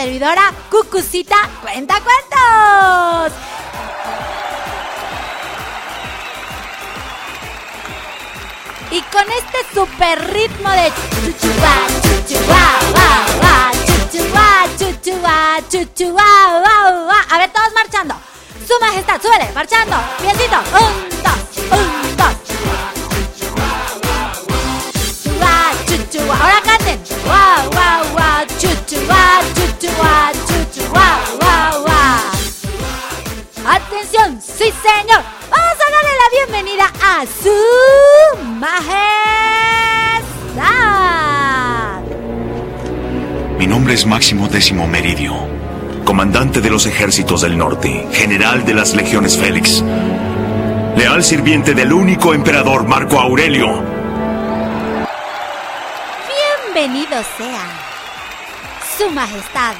servidora Cucucita Cuenta Cuentos. Y con este super ritmo de chuchuba, chuchuba, chuchuba, chuchuba, A ver, todos marchando. Su majestad, súbele, marchando. Piecito. Un, es Máximo Décimo Meridio, comandante de los ejércitos del norte, general de las legiones Félix, leal sirviente del único emperador Marco Aurelio. Bienvenido sea, Su Majestad,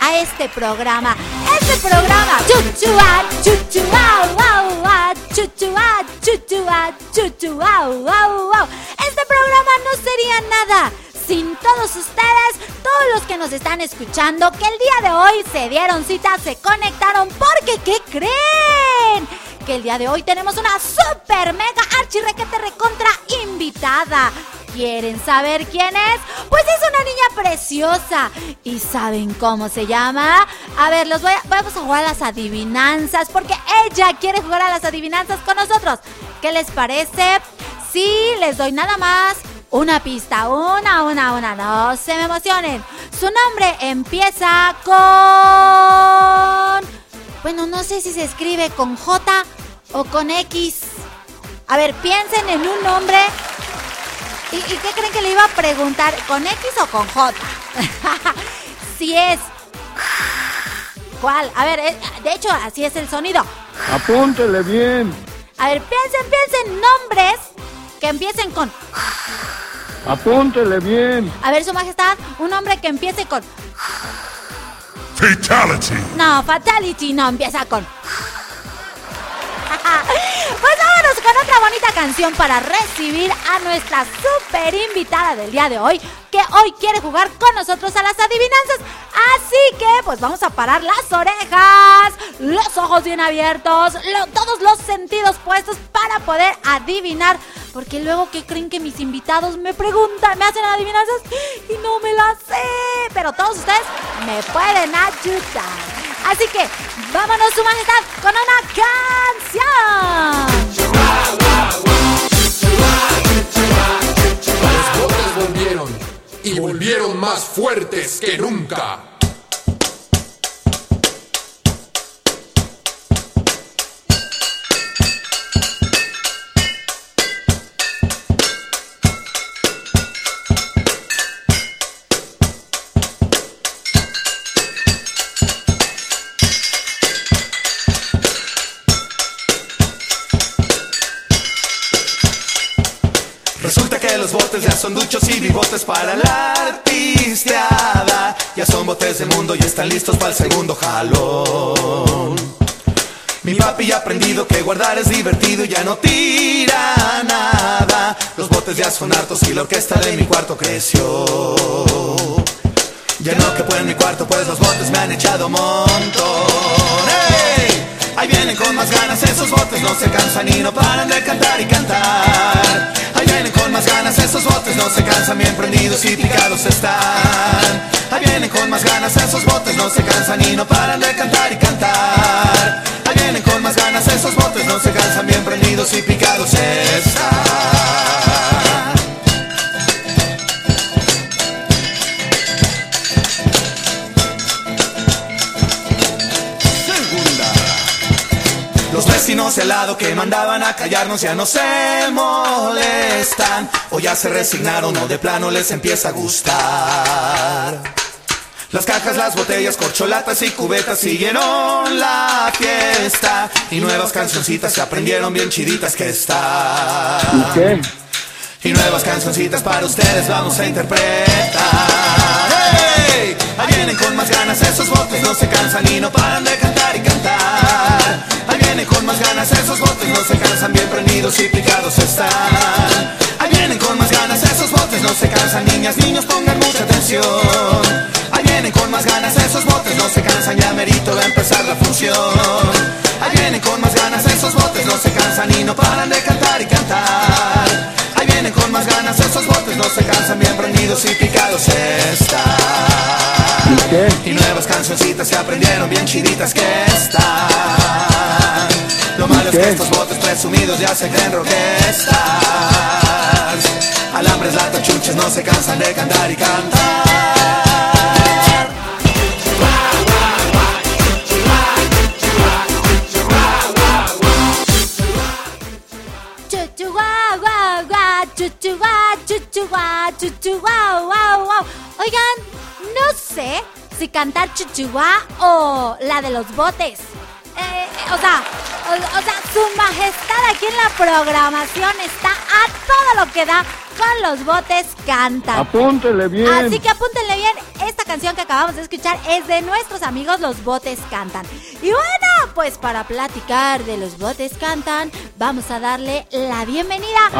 a este programa, este programa, chuchua, chuchua, wow, wow, chuchua, chuchua, chuchua, wow, wow. Este programa no sería nada sin todos ustedes, todos los que nos están escuchando, que el día de hoy se dieron cita, se conectaron, porque ¿qué creen? Que el día de hoy tenemos una super mega archirrequete recontra invitada. ¿Quieren saber quién es? Pues es una niña preciosa. ¿Y saben cómo se llama? A ver, los voy a, vamos a jugar a las adivinanzas porque ella quiere jugar a las adivinanzas con nosotros. ¿Qué les parece? Sí, les doy nada más una pista. Una, una, una. No se me emocionen. Su nombre empieza con... Bueno, no sé si se escribe con J o con X. A ver, piensen en un nombre. ¿Y, y qué creen que le iba a preguntar? ¿Con X o con J? si es... ¿Cuál? A ver, eh, de hecho, así es el sonido. Apúntele bien. A ver, piensen, piensen nombres que empiecen con... Apúntele bien. A ver, Su Majestad, un nombre que empiece con... Fatality. No, Fatality no empieza con... Pues vámonos con otra bonita canción para recibir a nuestra super invitada del día de hoy, que hoy quiere jugar con nosotros a las adivinanzas. Así que, pues vamos a parar las orejas, los ojos bien abiertos, todos los sentidos puestos para poder adivinar. Porque luego, ¿qué creen que mis invitados me preguntan, me hacen adivinanzas y no me las sé? Pero todos ustedes me pueden ayudar. Así que, vámonos, su con una canción. Los botes volvieron y volvieron más fuertes que nunca. Son duchos y bigotes para la artisteada. Ya son botes del mundo y están listos para el segundo jalón. Mi papi ha aprendido que guardar es divertido y ya no tira nada. Los botes ya son hartos y la orquesta de mi cuarto creció. Ya no que en mi cuarto, pues los botes me han echado montón. ¡Ey! Ahí vienen con más ganas esos botes, no se cansan y no paran de cantar y cantar. Vienen con más ganas esos botes, no se cansan, bien prendidos y picados están. Ahí vienen con más ganas esos botes, no se cansan y no paran de cantar y cantar. Ahí vienen con más ganas esos botes, no se cansan, bien prendidos y picados están. Al lado que mandaban a callarnos ya no se molestan o ya se resignaron o de plano les empieza a gustar. Las cajas, las botellas, corcholatas y cubetas siguieron la fiesta y nuevas cancioncitas se aprendieron bien chiditas que están. ¿Y qué? Y nuevas cancioncitas para ustedes vamos a interpretar. ¡Hey! Ahí vienen con más ganas esos botes, no se cansan y no paran de cantar y cantar. Ahí vienen con más ganas esos botes, no se cansan, bien prendidos y picados están. Ahí vienen con más ganas esos botes, no se cansan, niñas, niños, pongan mucha atención. Ahí vienen con más ganas esos botes, no se cansan, ya merito a empezar la función. Ahí vienen con más ganas esos botes, no se cansan y no paran de cantar y cantar. Ahí vienen con más ganas esos botes, no se cansan, bien prendidos y picados están. ¿Y qué? Y nuevas cancioncitas se aprendieron bien chiditas que están. Lo malo es que estos botes presumidos ya se creen rockstars. Alambres, lata, chuches no se cansan de cantar y cantar. Chuchu guau guau guau, chuchu guau, chuchu guau, chuchu guau guau guau. Oigan, no sé si cantar chuchu guau o la de los botes. eh, o sea, o, o sea, su majestad aquí en la programación está a todo lo que da con los botes cantan. Apúntele bien. Así que apúntenle bien, esta canción que acabamos de escuchar es de nuestros amigos Los Botes Cantan. Y bueno, pues para platicar de Los Botes Cantan, vamos a darle la bienvenida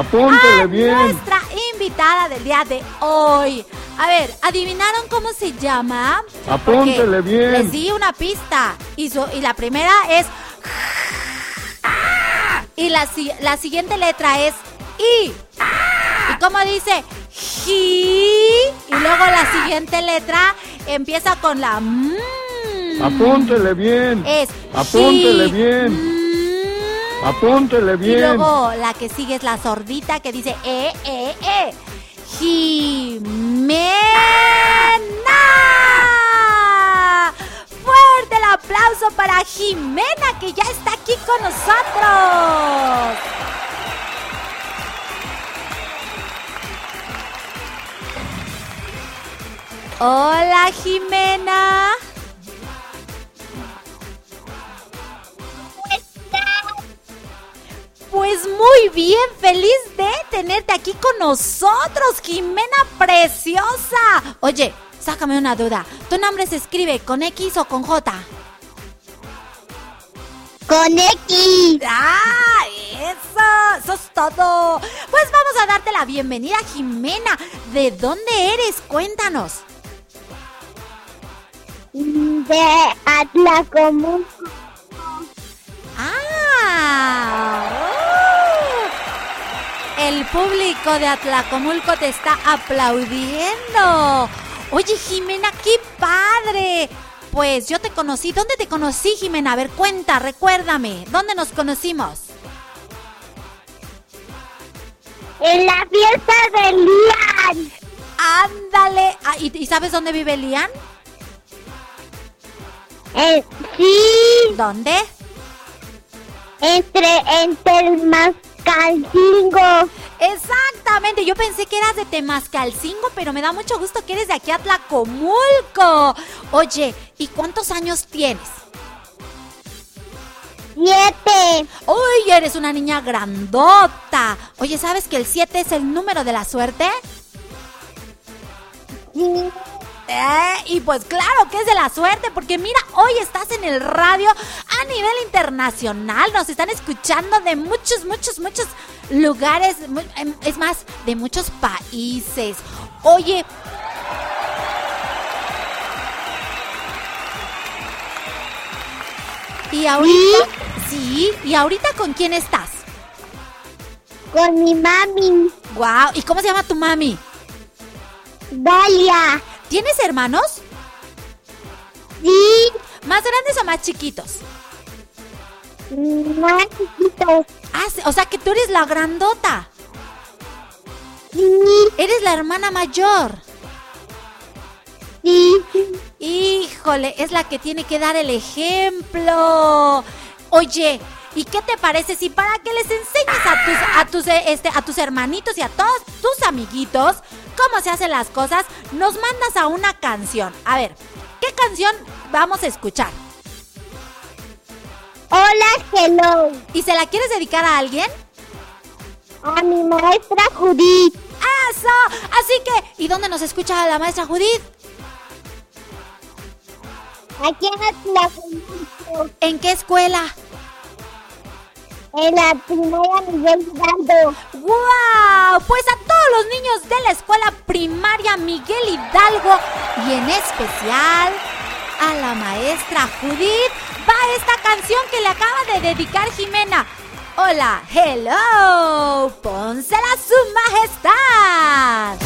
a bien. nuestra invitada del día de hoy. A ver, ¿adivinaron cómo se llama? Apúntele Porque bien. Les di una pista y, su- y la primera es... Y la, la siguiente letra es I. ¿Y cómo dice? Ji. Y luego la siguiente letra empieza con la M. Apúntele bien. Es Apúntele bien. Apúntele Y bien. luego la que sigue es la sordita que dice E, E, E. Jimena. Fuerte el aplauso para Jimena que ya está aquí con nosotros. Hola Jimena. Pues muy bien, feliz de tenerte aquí con nosotros, Jimena Preciosa. Oye, sácame una duda. ¿Tu nombre se escribe con X o con J? Con X. ¡Ah! ¡Eso! ¡Eso es todo! Pues vamos a darte la bienvenida, Jimena. ¿De dónde eres? Cuéntanos. De Atlacomulco. ¡Ah! ¡Oh! El público de Atlacomulco te está aplaudiendo. Oye, Jimena, qué padre. Pues yo te conocí. ¿Dónde te conocí, Jimena? A ver, cuenta, recuérdame. ¿Dónde nos conocimos? En la fiesta de Lian. Ándale. Ah, ¿y, y sabes dónde vive Lian? Eh, sí, ¿Dónde? entre, entre el Mascalcingo. Exactamente, yo pensé que eras de Temascalcingo, pero me da mucho gusto que eres de aquí a Tlacomulco. Oye, ¿y cuántos años tienes? Siete. Uy, eres una niña grandota. Oye, ¿sabes que el 7 es el número de la suerte? Sí. Eh, y pues claro que es de la suerte, porque mira, hoy estás en el radio a nivel internacional. Nos están escuchando de muchos, muchos, muchos lugares. em, Es más, de muchos países. Oye. Y ahorita, sí, y ahorita con quién estás? Con mi mami. Wow, ¿y cómo se llama tu mami? Dalia. ¿Tienes hermanos? Sí. ¿Más grandes o más chiquitos? Más chiquitos. Ah, o sea que tú eres la grandota. Sí. Eres la hermana mayor. Sí. Híjole, es la que tiene que dar el ejemplo. Oye, ¿y qué te parece si para que les enseñes a tus, a tus, eh, este, a tus hermanitos y a todos tus amiguitos cómo se hacen las cosas, nos mandas a una canción? A ver, ¿qué canción vamos a escuchar? Hola, hello. ¿Y se la quieres dedicar a alguien? A mi maestra Judith. ¡Eso! Así que, ¿y dónde nos escucha la maestra Judith? Aquí en Atlacomulco. ¿En qué escuela? En la primera Miguel Hidalgo. ¡Wow! Pues a todos los niños de la escuela primaria Miguel Hidalgo y en especial a la maestra Judith va esta canción que le acaba de dedicar Jimena. Hola, hello, pónsela su majestad.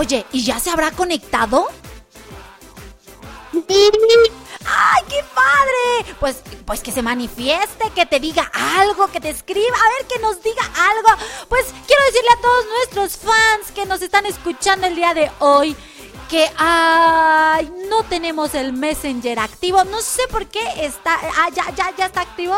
Oye, ¿y ya se habrá conectado? ¡Ay, qué padre! Pues, pues que se manifieste, que te diga algo, que te escriba, a ver, que nos diga algo. Pues quiero decirle a todos nuestros fans que nos están escuchando el día de hoy que no tenemos el Messenger activo. No sé por qué está. Ah, ya, ya, ya está activo.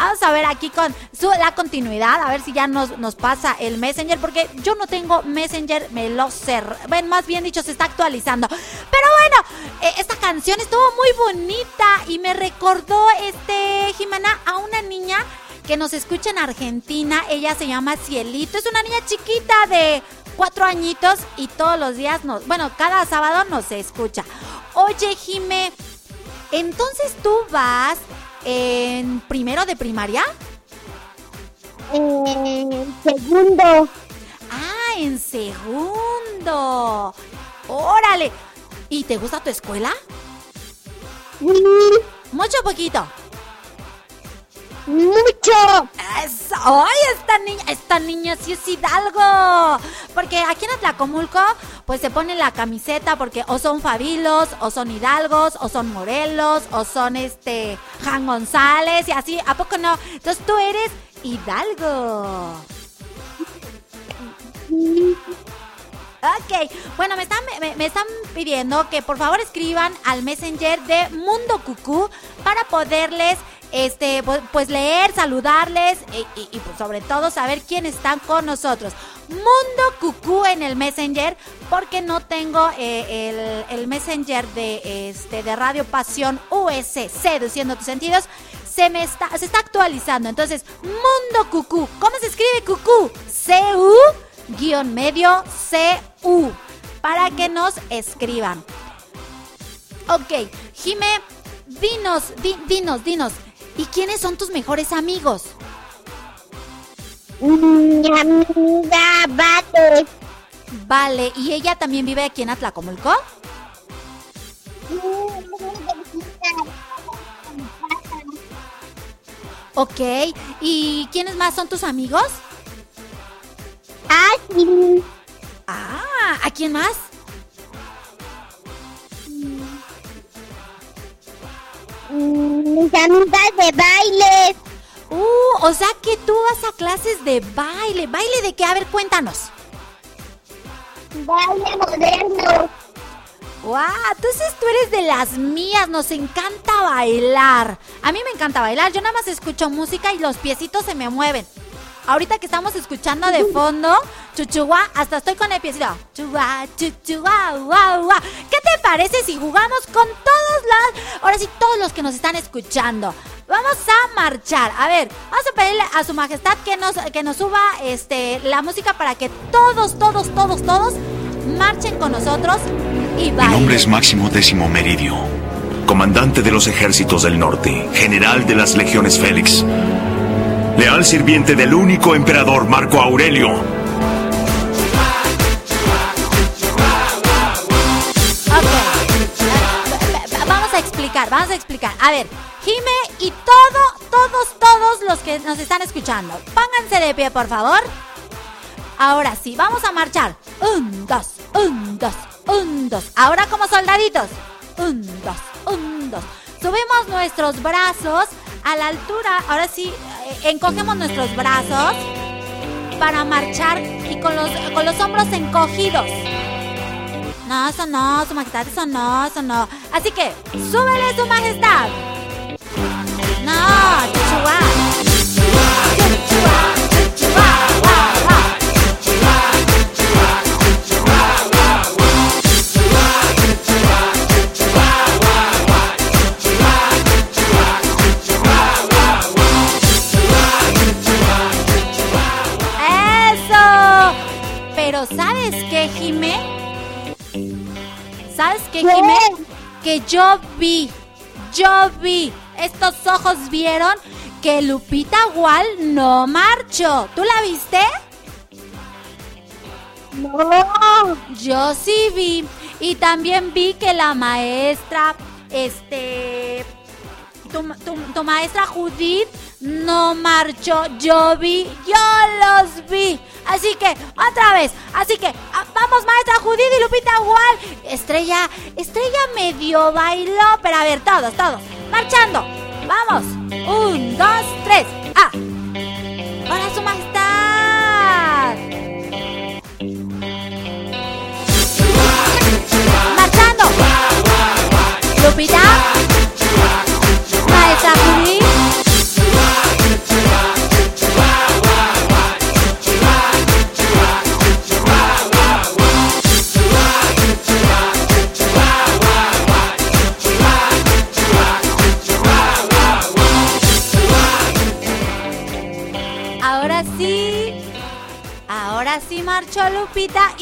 Vamos a ver aquí con su, la continuidad, a ver si ya nos, nos pasa el Messenger, porque yo no tengo Messenger, me lo cerré. Bueno, más bien dicho, se está actualizando. Pero bueno, eh, esta canción estuvo muy bonita y me recordó, este, Jimena, a una niña que nos escucha en Argentina. Ella se llama Cielito, es una niña chiquita de cuatro añitos y todos los días nos, bueno, cada sábado nos escucha. Oye, Jime, entonces tú vas en primero de primaria? En segundo. Ah, en segundo. Órale. ¿Y te gusta tu escuela? Mucho o poquito. Mucho. ¡Ay, esta niña! Esta niña sí es Hidalgo. Porque aquí en Atlacomulco, pues se pone la camiseta porque o son Fabilos, o son Hidalgos, o son Morelos, o son este Jan González y así. ¿A poco no? Entonces tú eres Hidalgo. Ok, bueno, me están, me, me están pidiendo que por favor escriban al Messenger de Mundo Cucú para poderles este, pues, pues leer, saludarles y, pues, sobre todo saber quién están con nosotros. Mundo Cucú en el Messenger, porque no tengo eh, el, el Messenger de, este, de Radio Pasión US, seduciendo tus sentidos. Se me está, se está actualizando. Entonces, Mundo Cucú. ¿Cómo se escribe Cucú? C-U guion medio C-U. Para que nos escriban. Ok, Jime, dinos, di- dinos, dinos. ¿Y quiénes son tus mejores amigos? Mi amiga Bate. Vale, ¿y ella también vive aquí en Atlacomulco? Ok, ¿y quiénes más son tus amigos? Así. Ah, ¿a quién más? Mis amigas de baile. Uh, o sea que tú vas a clases de baile. ¿Baile de qué? A ver, cuéntanos. Baile moderno. ¡Wow! Entonces tú eres de las mías, nos encanta bailar. A mí me encanta bailar, yo nada más escucho música y los piecitos se me mueven. Ahorita que estamos escuchando de fondo, chuchuá, hasta estoy con el piecito. Chuá, chuchuá, guau, guau. ¿Qué te parece si jugamos con todos los, ahora sí, todos los que nos están escuchando? Vamos a marchar. A ver, vamos a pedirle a su majestad que nos, que nos suba este, la música para que todos, todos, todos, todos marchen con nosotros y Mi bailen. nombre es Máximo Décimo Meridio, comandante de los ejércitos del norte, general de las legiones Félix, leal sirviente del único emperador Marco Aurelio. Vamos a explicar, vamos a explicar. A ver, Jime y todo, todos, todos los que nos están escuchando, pónganse de pie, por favor. Ahora sí, vamos a marchar. Un, dos, un, dos, un, dos. Ahora como soldaditos. Un, dos, un, dos. Subimos nuestros brazos a la altura. Ahora sí, eh, encogemos nuestros brazos para marchar y con los, con los hombros encogidos. No, eso no, su majestad, eso no, eso no. Así que, súbele su majestad. No, chuchuá. ¿Sabes qué, ¿Qué? Jime? Que yo vi, yo vi, estos ojos vieron que Lupita Wall no marchó. ¿Tú la viste? No. Yo sí vi. Y también vi que la maestra, este, tu, maestra Judith no marchó. Yo vi, yo los vi. Así que, otra vez. Así que, ah, vamos, maestra Judith y Lupita igual. Estrella, Estrella medio bailó. Pero a ver, todos, todos. Marchando. Vamos. Un, dos, tres. Ah. Hola, su majestad.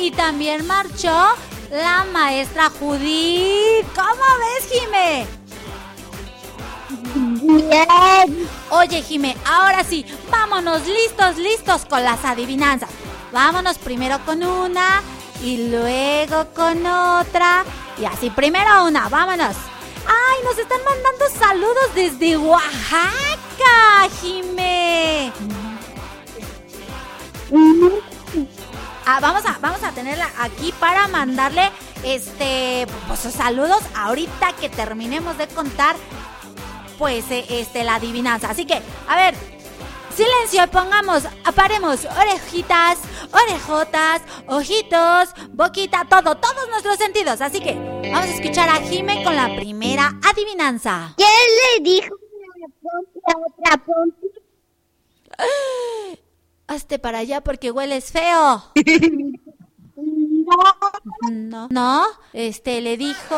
Y también marchó la maestra Judith. ¿Cómo ves, Jime? Bien. Oye, Jime, ahora sí, vámonos listos, listos con las adivinanzas. Vámonos primero con una y luego con otra. Y así, primero una, vámonos. ¡Ay, nos están mandando saludos desde Oaxaca, Jime! Ah, vamos a, vamos a tenerla aquí para mandarle este pues saludos ahorita que terminemos de contar pues eh, este la adivinanza. Así que, a ver, silencio, pongamos, aparemos orejitas, orejotas, ojitos, boquita, todo, todos nuestros sentidos. Así que vamos a escuchar a Jime con la primera adivinanza. ¿Quién le dijo una pompi a otra pompi? Hazte para allá porque hueles feo. No, no, este le dijo.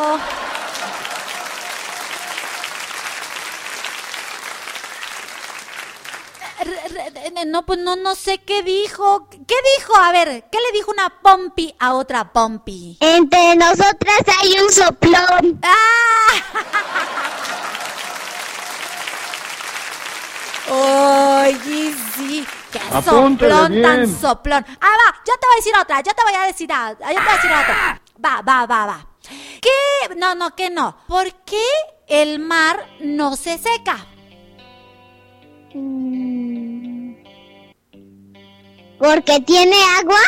No, pues no, no sé qué dijo. ¿Qué dijo? A ver, ¿qué le dijo una pompi a otra pompi? Entre nosotras hay un soplón. Oye, sí, qué Apúntele soplón tan soplón. Ah, va, yo te voy a decir otra, yo te voy a decir otra, yo te voy a decir otra. Va, va, va, va. ¿Qué? No, no, que no. ¿Por qué el mar no se seca? Mm. ¿Porque tiene agua?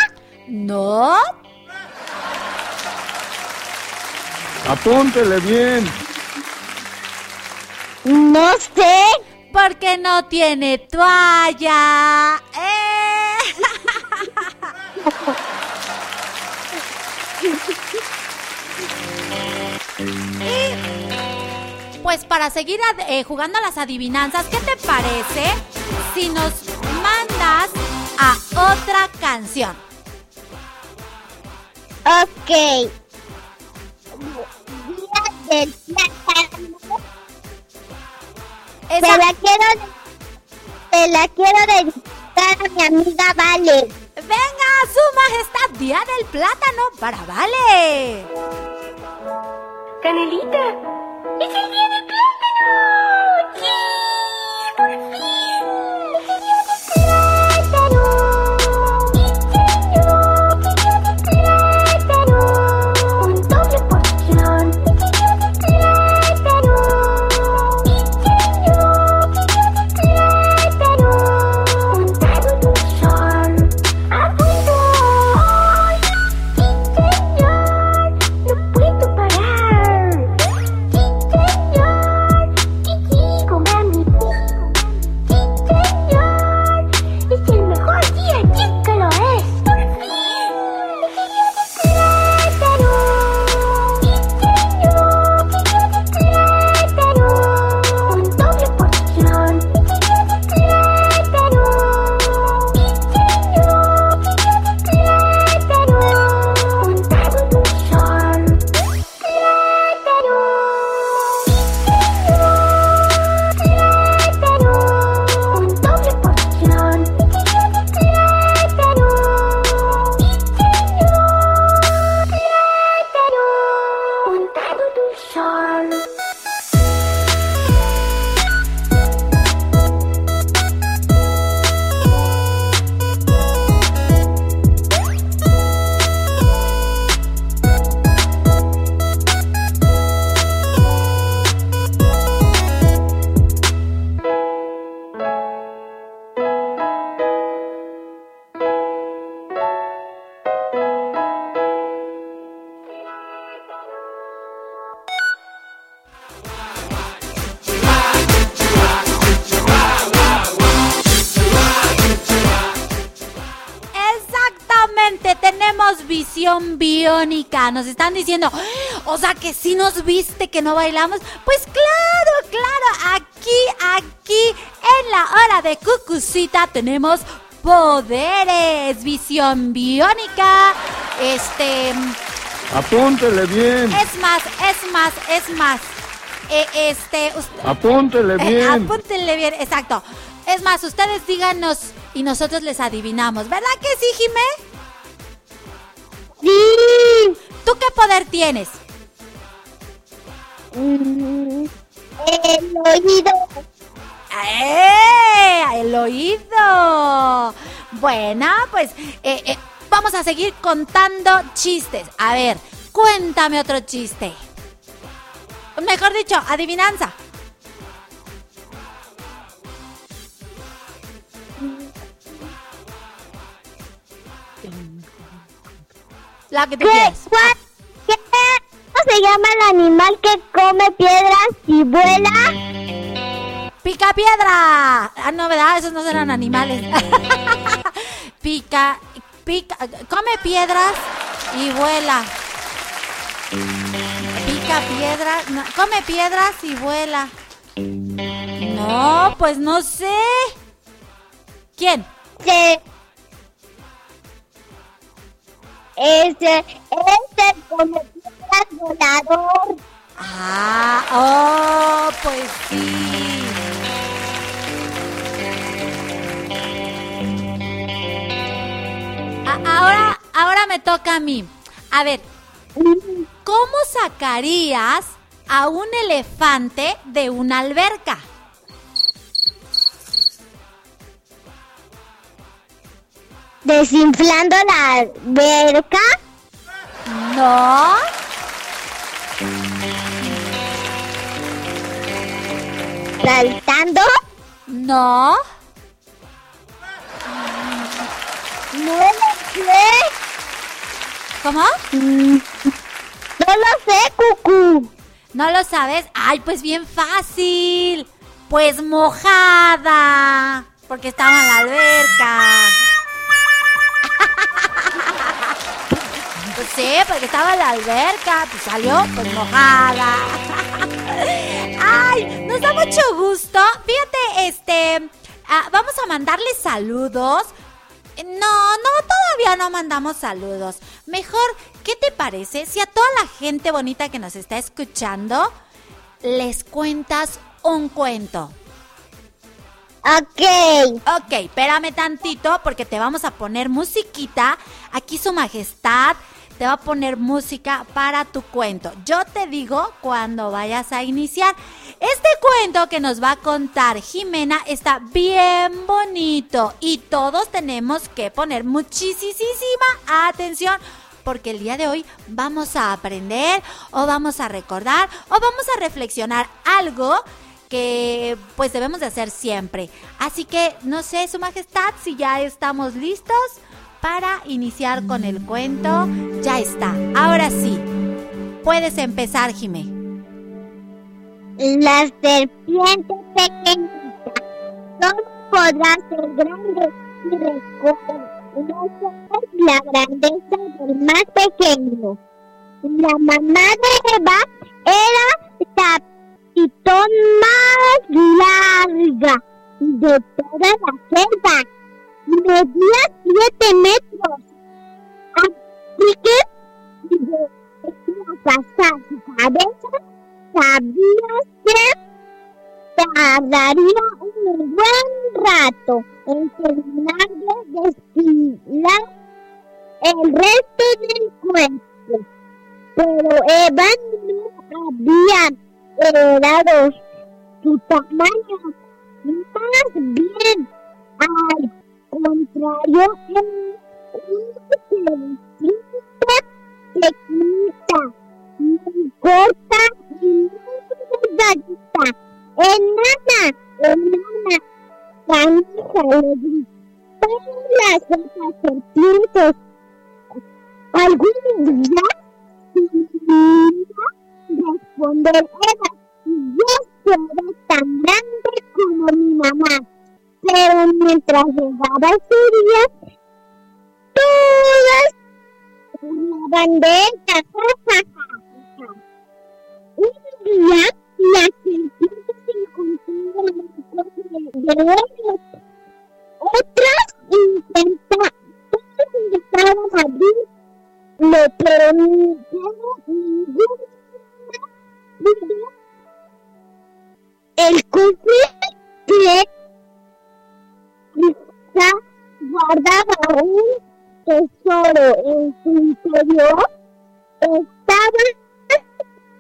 No, Apúntele bien. No sé. Porque no tiene toalla. ¡Eh! Pues para seguir eh, jugando a las adivinanzas, ¿qué te parece si nos mandas a otra canción? Ok. Esa- Se la quiero, se la quiero dedicar a mi amiga Vale. Venga, su majestad, Día del Plátano para Vale. Canelita, es el día del plátano. ¡Sí! ¡Por fin! Nos están diciendo, o sea que si nos viste que no bailamos. Pues claro, claro, aquí, aquí, en la hora de Cucucita tenemos poderes, visión biónica, este, Apúntele bien. es más, es más, es más. Eh, este, us- Apúntele eh, bien. apúntenle bien, exacto. Es más, ustedes díganos y nosotros les adivinamos, ¿verdad que sí, Jimé? Sí. ¿Tú qué poder tienes? Mm, El oído. ¡Eh! ¡El oído! Bueno, pues eh, eh, vamos a seguir contando chistes. A ver, cuéntame otro chiste. Mejor dicho, adivinanza. La que ¿Qué, quieras. cuál- qué- ¿Cómo se llama el animal que come piedras y vuela? ¡Pica piedra! Ah, no, ¿verdad? Esos no serán animales. pica, pica, come piedras y vuela. Pica piedras, no, come piedras y vuela. No, pues no sé. ¿Quién? Se... Ese, ese come piedras volador. Ah, oh, pues sí. Ahora, ahora me toca a mí. A ver, ¿cómo sacarías a un elefante de una alberca? Desinflando la alberca. No. Saltando. No. No lo sé. ¿Cómo? Mm, No lo sé, cucú. ¿No lo sabes? Ay, pues bien fácil. Pues mojada. Porque estaba en la alberca. Sí, porque estaba en la alberca. Pues salió pues mojada. Ay, nos da mucho gusto. Fíjate, este, ah, vamos a mandarles saludos. No, no, todavía no mandamos saludos. Mejor, ¿qué te parece si a toda la gente bonita que nos está escuchando les cuentas un cuento? Ok. Ok, espérame tantito porque te vamos a poner musiquita. Aquí su majestad te va a poner música para tu cuento. Yo te digo cuando vayas a iniciar. Este cuento que nos va a contar Jimena está bien bonito y todos tenemos que poner muchísima atención porque el día de hoy vamos a aprender o vamos a recordar o vamos a reflexionar algo que pues debemos de hacer siempre. Así que no sé, Su Majestad, si ya estamos listos para iniciar con el cuento. Ya está. Ahora sí. Puedes empezar, Jimé. La serpiente pequeñita solo podrá ser grande si recoge la grandeza del más pequeño. La mamá de Eva era la pitón más larga de toda la selva. Medía siete metros. Así que, pasar su cabeza, sabías que tardaría un buen rato en terminar de destilar el resto del cuento. Pero Eva no había heredado su tamaño, más bien al contrario, es una pequeñita muy corta y muy delgadita. Enana, enana, canija, le gritaron las otras serpientes. Algún día, responder Eva, yo seré tan grande como mi mamá. Pero mientras llegaba ese día, todas burlaban de ella. Un día la serpiente se encontraba en el coche de ellos. Otras intentaban, todos intentaban abrirlo, pero ninguno, ninguno pudo. El quizá guardaba un tesoro en su interior estaba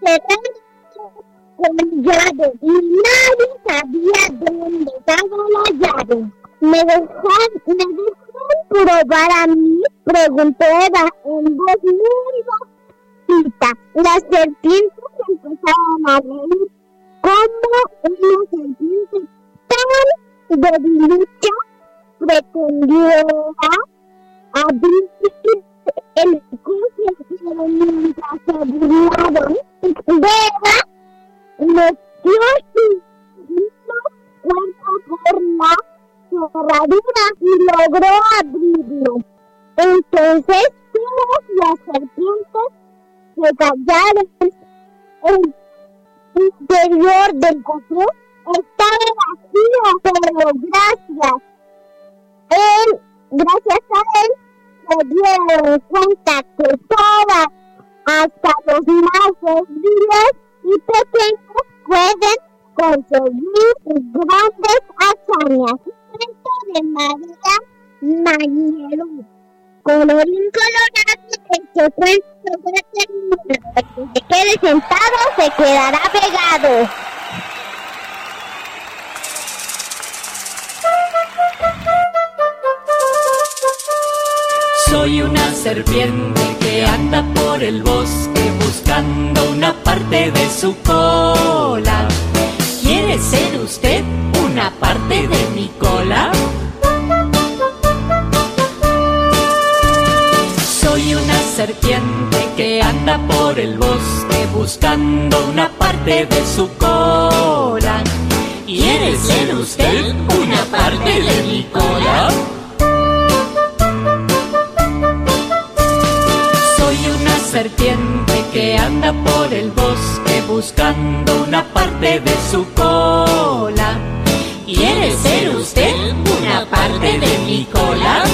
cerrado con llave y nadie sabía dónde estaba la llave. ¿Me dejan, me dejan probar a mí? Preguntó en voz muy bajita. Las serpientes empezaron a reír como una serpiente tan debilucha pretendiera abrir el pero mientras se burlaron, Beba metió su cuerpo por la cerradura y logró abrirlo. Entonces todas las serpientes se callaron. El interior del cofre estaba vacío, pero gracias él, gracias a él, se dieron cuenta que todas, hasta los más débiles y pequeños, pueden conseguir grandes hazañas. Cuento de María Mañero. Colorín colorado, cuento termina. El que se quede sentado se quedará pegado. Soy una serpiente que anda por el bosque buscando una parte de su cola. ¿Quiere ser usted una parte de mi cola? Soy una serpiente que anda por el bosque buscando una parte de su cola. ¿Quiere ser usted una parte de mi cola? Anda por el bosque buscando una parte de su cola. ¿Quiere ser usted una parte de mi cola?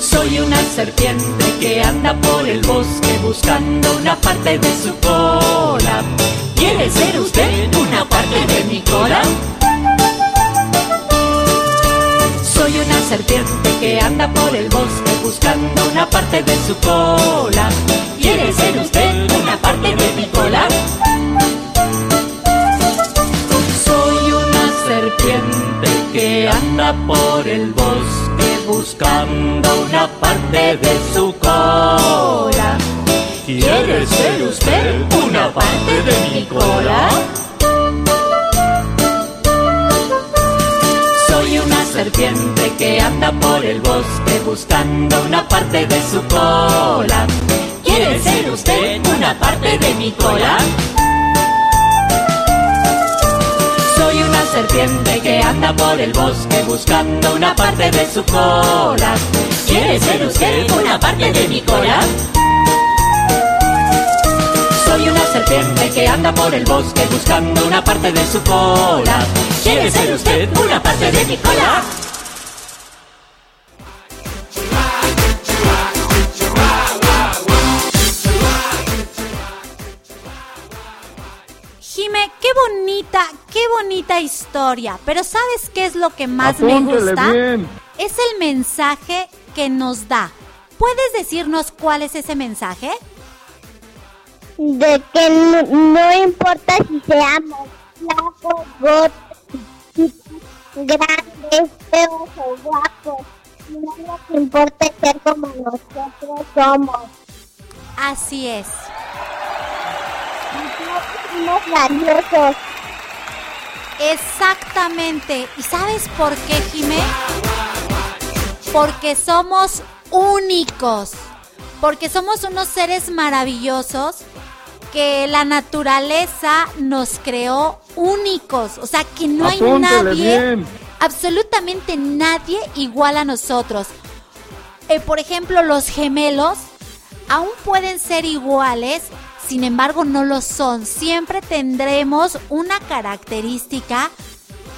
Soy una serpiente que anda por el bosque buscando una parte de su cola. ¿Quiere ser usted una parte de mi cola? Serpiente que anda por el bosque buscando una parte de su cola. ¿Quiere ser usted una parte de mi cola? Soy una serpiente que anda por el bosque buscando una parte de su cola. ¿Quiere ser usted una parte de mi cola? Serpiente que anda por el bosque buscando una parte de su cola. ¿Quiere ser usted una parte de mi cola? Soy una serpiente que anda por el bosque buscando una parte de su cola. ¿Quiere ser usted una parte de mi cola? Soy una serpiente que anda por el bosque buscando una parte de su cola. ¿Quiere ser usted una parte de mi cola? Jime, qué bonita, qué bonita historia. Pero ¿sabes qué es lo que más me gusta? bien. Es el mensaje que nos da. ¿Puedes decirnos cuál es ese mensaje? De que no, no importa si seamos flacos, gordos, grandes, feos o guapos, no que importa ser como nosotros somos. Así es. Somos valiosos. Exactamente. ¿Y sabes por qué, Jimé? Porque somos únicos. Porque somos unos seres maravillosos que la naturaleza nos creó únicos. O sea, que no hay nadie, bien. absolutamente nadie igual a nosotros. eh, por ejemplo, los gemelos aún pueden ser iguales, sin embargo no lo son. Siempre tendremos una característica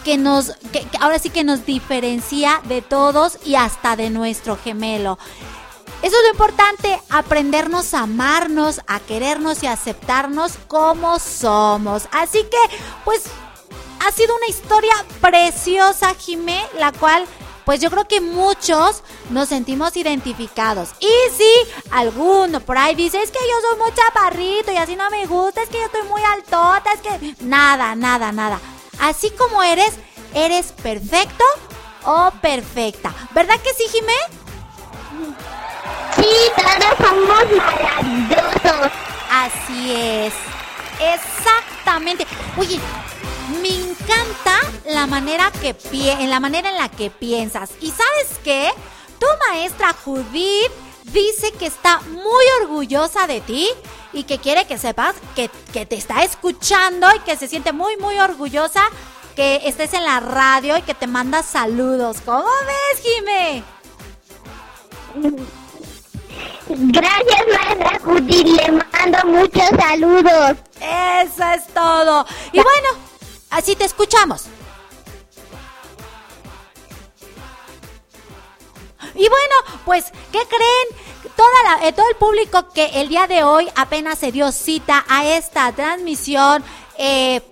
que nos, que, que ahora sí que nos diferencia de todos y hasta de nuestro gemelo. Eso es lo importante, aprendernos a amarnos, a querernos y a aceptarnos como somos. Así que, pues, ha sido una historia preciosa, Jimé, la cual, pues yo creo que muchos nos sentimos identificados. Y si alguno por ahí dice, es que yo soy muy chaparrito y así no me gusta, es que yo estoy muy altota, es que... Nada, nada, nada. Así como eres, eres perfecto o perfecta. ¿Verdad que sí, Jimé? Sí, todos somos maravillosos. Así es. Exactamente. Oye, me encanta la manera que pie en la manera en la que piensas. ¿Y sabes qué? Tu maestra Judith dice que está muy orgullosa de ti y que quiere que sepas que, que te está escuchando y que se siente muy, muy orgullosa que estés en la radio y que te manda saludos. ¿Cómo ves, Jime? Gracias, maestra Judith. Le mando muchos saludos. Eso es todo. Y bueno, así te escuchamos. Y bueno, pues, ¿qué creen? Toda la- eh, todo el público que el día de hoy apenas se dio cita a esta transmisión eh,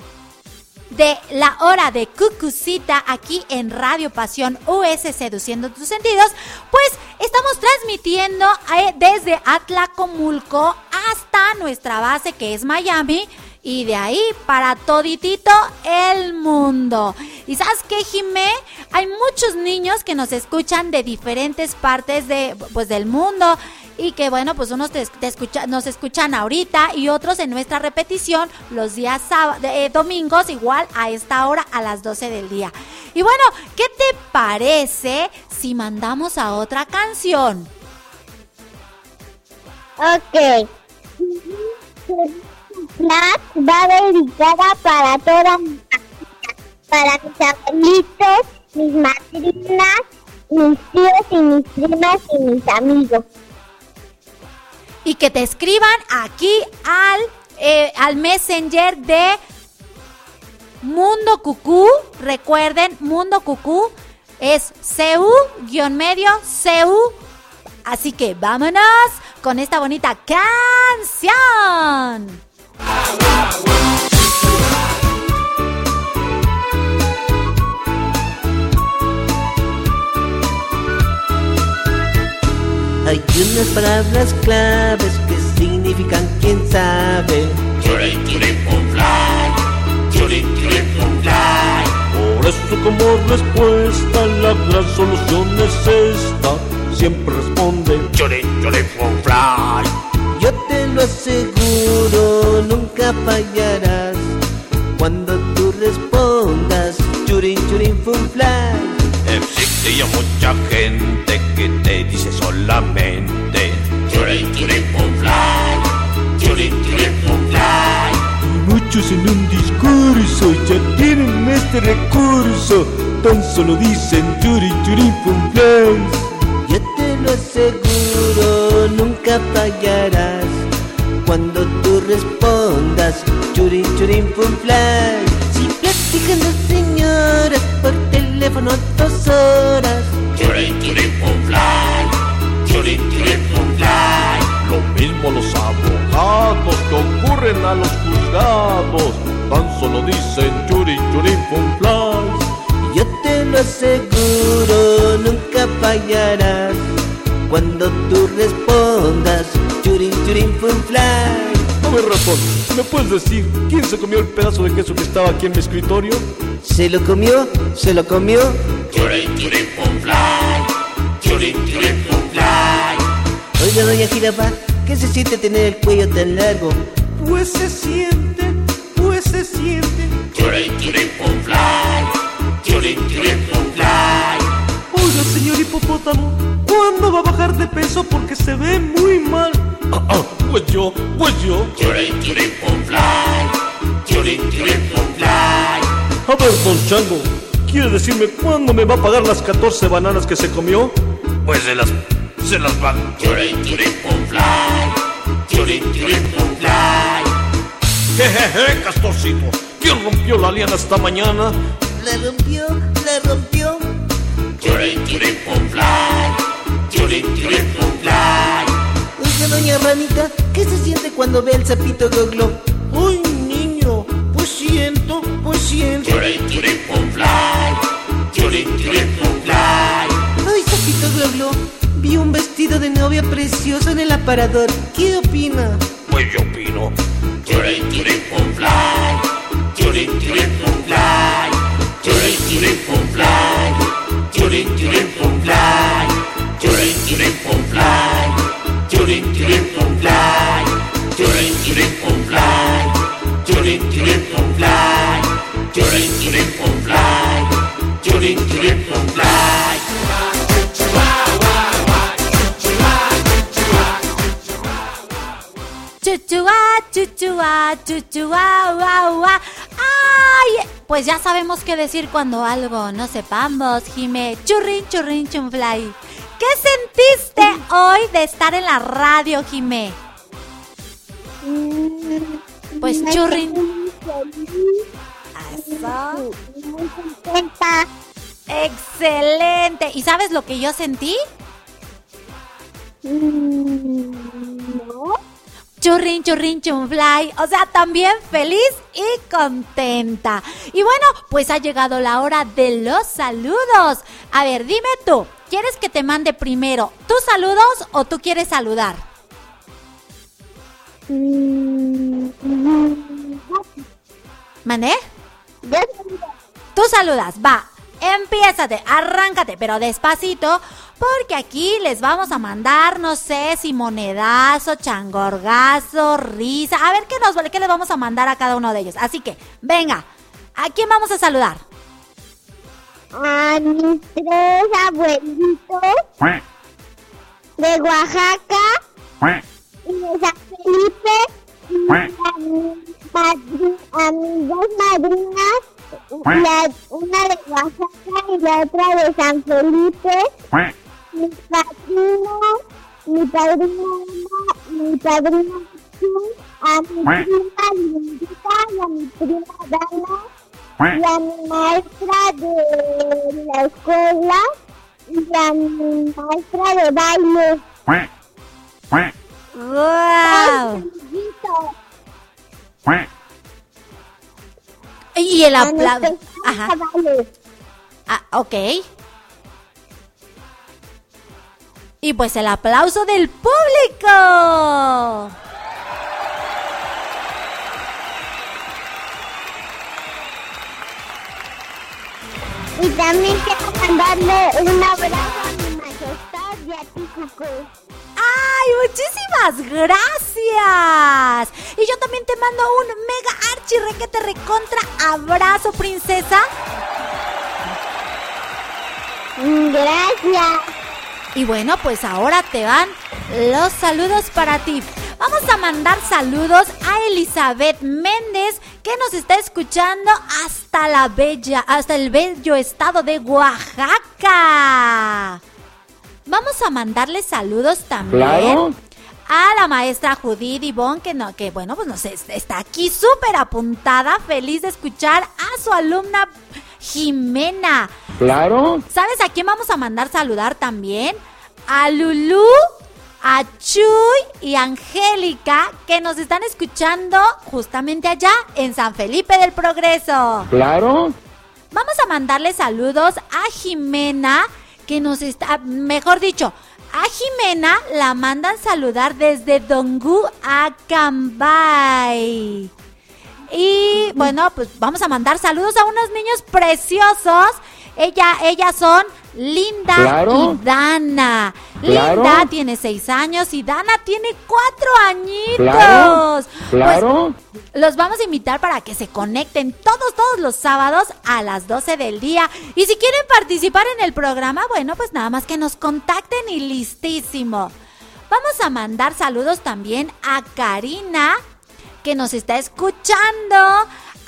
de la hora de Cucucita aquí en Radio Pasión US Seduciendo tus sentidos, pues estamos transmitiendo eh, desde Atlacomulco hasta nuestra base que es Miami y de ahí para toditito el mundo. ¿Y sabes qué, Jimé? Hay muchos niños que nos escuchan de diferentes partes de, pues, del mundo y que bueno, pues unos te, te nos escuchan ahorita y otros en nuestra repetición los días sába- de- eh, domingos igual a esta hora a las 12 del día. Y bueno, ¿qué te parece si mandamos a otra canción? Ok. Va dedicada para todas mis amigas, para mis abuelitos, mis madrinas, mis tíos y mis primas y mis amigos. Y que te escriban aquí al, eh, al messenger de Mundo Cucú. Recuerden, Mundo Cucú es CU-medio CU. Así que vámonos con esta bonita canción. Hay unas palabras claves que significan quién sabe. Por eso como respuesta la gran solución es esta. Siempre responde Yo te lo aseguro, nunca fallarás. Cuando tú respondas, churin churin fun fly. Existe ya mucha gente que te dice solamente Muchos en un discurso ya tienen este recurso. Tan solo dicen churi churi pum. Yo te lo aseguro, nunca fallarás. Cuando tú respondas, churin fun fly. Si platican dos señoras por teléfono dos horas. Lo mismo los abogados que ocurren a los juzgados. Tan solo dicen churi churi flies. Yo te lo aseguro, nunca fallarás. Cuando tú respondas, churin churin fun fly. A ver, ratón, ¿me puedes decir quién se comió el pedazo de queso que estaba aquí en mi escritorio? ¿Se lo comió? ¿Se lo comió? Oiga, doña Jirafa, ¿qué se siente tener el cuello tan largo? Pues se siente, pues se siente. Oiga, señor hipopótamo, ¿cuándo va a bajar de peso? Porque se ve muy mal. Ah, ah, pues yo, pues yo. A ver, don Chango, ¿quiere decirme cuándo me va a pagar las 14 bananas que se comió? Pues de las se las van. Churin, churin, pum, fly. Churin, churin, pum, fly. Jejeje, Castorcito. ¿Quién rompió la liana esta mañana? La rompió, la rompió. Churin, churin, pum, fly. Churin, churin, pum, fly. Oiga, doña Ranita, ¿qué se siente cuando ve al sapito goglo? Uy, niño, pues siento, pues siento. Churin, churin, pum, fly. Churin, churin, pum, fly. Ay, sapito goglo, vi un vestido de novia precioso en el aparador. ¿Qué opina? Pues yo opino. Pum, fly. Pum, fly. Pum, fly. Pum, fly. Pum, fly. Pum, fly. Pum, fly. Pum, pum, pum, fly. Chuchua, chuchua, chuchua, guau, guau. ¡Ay! Pues ya sabemos qué decir cuando algo no sepamos, Jime. Churrin, churrin, chunfly. ¿Qué sentiste hoy de estar en la radio, Jime? Pues churrin. Eso. Muy contenta. Excelente. ¿Y sabes lo que yo sentí? Mm, No. Churrin, churrin, chunfly. O sea, también feliz y contenta. Y bueno, pues ha llegado la hora de los saludos. A ver, dime tú, ¿quieres que te mande primero tus saludos o tú quieres saludar? Mm, ¿Mané? Tú saludas, va. Empiézate, arráncate, pero despacito, porque aquí les vamos a mandar, no sé, si monedazo, changorgazo, risa. A ver qué nos qué les vamos a mandar a cada uno de ellos. Así que, venga, ¿a quién vamos a saludar? A mis tres abuelitos de Oaxaca y de Felipe y a mis dos madrinas, la- una de Oaxaca y la otra de San Felipe, mi padrino, mi padrino mi padrino a mi prima Lindita y a mi prima Dana y a mi maestra de la escuela y a mi maestra de baile. ¡Wow! Amiguitos. Y el A aplauso. Ajá. chavales. Ah, ok. Y pues el aplauso del público. Y también quiero mandarle un abrazo a mi majestad y a ti, Cucú. ¡Ay, muchísimas gracias! Y yo también te mando un mega archi requete recontra abrazo, princesa. Mm, Gracias. Y bueno, pues ahora te van los saludos para ti. Vamos a mandar saludos a Elizabeth Méndez que nos está escuchando hasta la bella, hasta el bello estado de Oaxaca. Vamos a mandarle saludos también Claro. a la maestra Judith Ivonne, que, no, que bueno, pues no sé, está aquí súper apuntada, feliz de escuchar a su alumna Jimena. Claro. ¿Sabes a quién vamos a mandar saludar también? A Lulú, a Chuy y Angélica, que nos están escuchando justamente allá en San Felipe del Progreso. Claro. Vamos a mandarle saludos a Jimena, que nos está, mejor dicho, a Jimena la mandan saludar desde Dongú a Cambay. Y bueno, pues vamos a mandar saludos a unos niños preciosos. Ella, ellas son Linda Claro. y Dana. Claro. Linda tiene seis años y Dana tiene cuatro añitos. Claro. Pues, los vamos a invitar para que se conecten todos, todos los sábados a las 12 del día. Y si quieren participar en el programa, bueno, pues nada más que nos contacten y listísimo. Vamos a mandar saludos también a Karina, que nos está escuchando.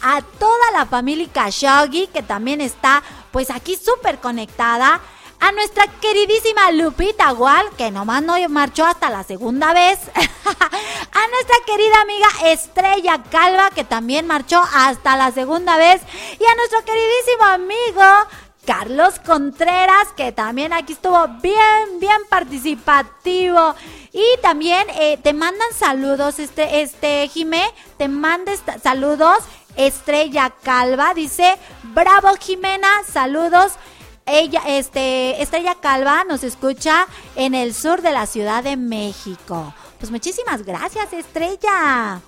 A toda la familia Khashoggi, que también está pues aquí súper conectada. A nuestra queridísima Lupita Gual, que nomás no marchó hasta la segunda vez, a nuestra querida amiga Estrella Calva, que también marchó hasta la segunda vez, y a nuestro queridísimo amigo Carlos Contreras, que también aquí estuvo bien, bien participativo. Y también eh, te mandan saludos, este, este, Jimé, te manda esta- saludos. Estrella Calva dice, bravo Jimena, saludos. Ella, este, Estrella Calva nos escucha en el sur de la Ciudad de México. Pues muchísimas gracias, Estrella.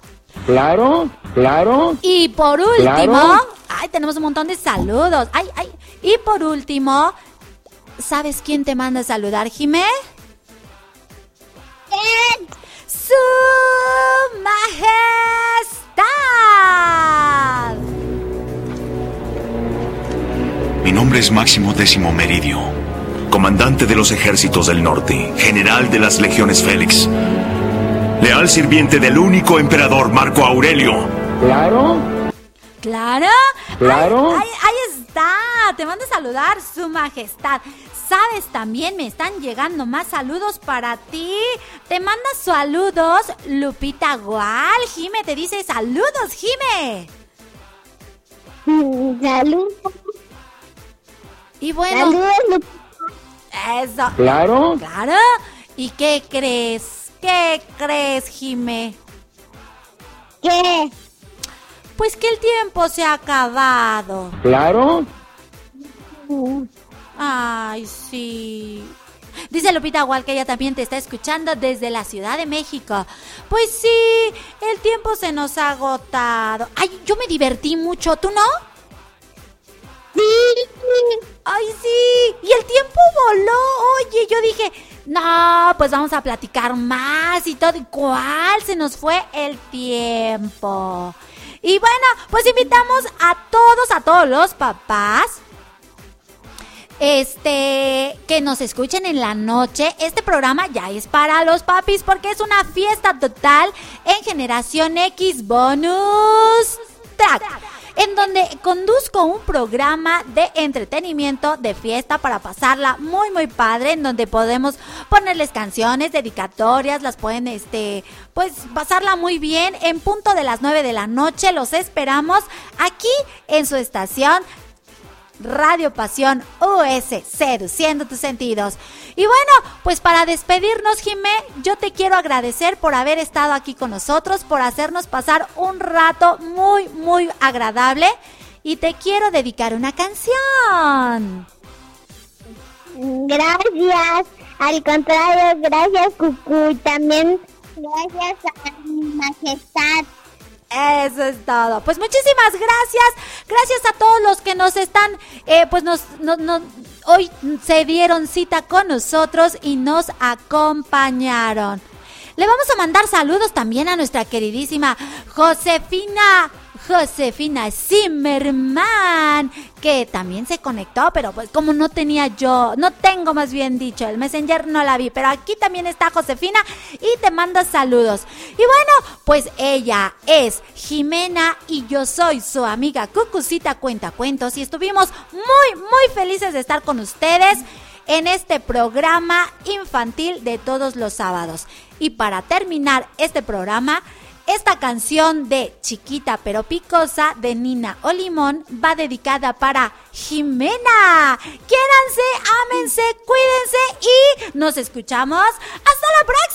Claro, claro. Y por último, Claro. ay, tenemos un montón de saludos. Ay, ay. Y por último, ¿sabes quién te manda a saludar, Jimé? ¡Su Majestad! Mi nombre es Máximo Décimo Meridio, comandante de los ejércitos del norte, general de las legiones Félix, leal sirviente del único emperador Marco Aurelio. Claro. ¿Claro? Claro. Ahí, ahí- ahí está. Te mando a saludar, Su Majestad. Sabes, también me están llegando más saludos para ti. Te manda saludos, Lupita Gual. Jime te dice saludos, Jime. Saludos. Y bueno. Saludos, Eso. Claro. Claro. ¿Y qué crees? ¿Qué crees, Jime? ¿Qué? Pues que el tiempo se ha acabado. Claro. Ay, sí. Dice Lupita Gual que ella también te está escuchando desde la Ciudad de México. Pues sí, el tiempo se nos ha agotado. Ay, yo me divertí mucho, ¿tú no? Sí. Ay, sí. Y el tiempo voló. Oye, yo dije, no, pues vamos a platicar más y todo. ¿Y cuál? Se nos fue el tiempo. Y bueno, pues invitamos a todos, a todos los papás este, que nos escuchen en la noche. Este programa ya es para los papis porque es una fiesta total en Generación X Bonus Track. En donde conduzco un programa de entretenimiento de fiesta para pasarla muy muy padre, en donde podemos ponerles canciones, dedicatorias, las pueden este, pues pasarla muy bien. En punto de las 9 de la noche los esperamos aquí en su estación Radio Pasión US, seduciendo tus sentidos. Y bueno, pues para despedirnos, Jimé, yo te quiero agradecer por haber estado aquí con nosotros, por hacernos pasar un rato muy, muy agradable. Y te quiero dedicar una canción. Gracias. Al contrario, gracias, Cucu. También gracias a mi majestad. Eso es todo. Pues muchísimas gracias. Gracias a todos los que nos están, eh, pues nos, no- no- hoy se dieron cita con nosotros y nos acompañaron. Le vamos a mandar saludos también a nuestra queridísima Josefina. Josefina Zimmerman, que también se conectó, pero pues como no tenía yo, no tengo más bien dicho, el Messenger no la vi, pero aquí también está Josefina y te manda saludos. Y bueno, pues ella es Jimena y yo soy su amiga Cucucita Cuenta Cuentos y estuvimos muy, muy felices de estar con ustedes en este programa infantil de todos los sábados. Y para terminar este programa, esta canción de Chiquita pero Picosa de Nina Olimón va dedicada para Jimena. Quiéranse, ámense, cuídense y nos escuchamos hasta la próxima.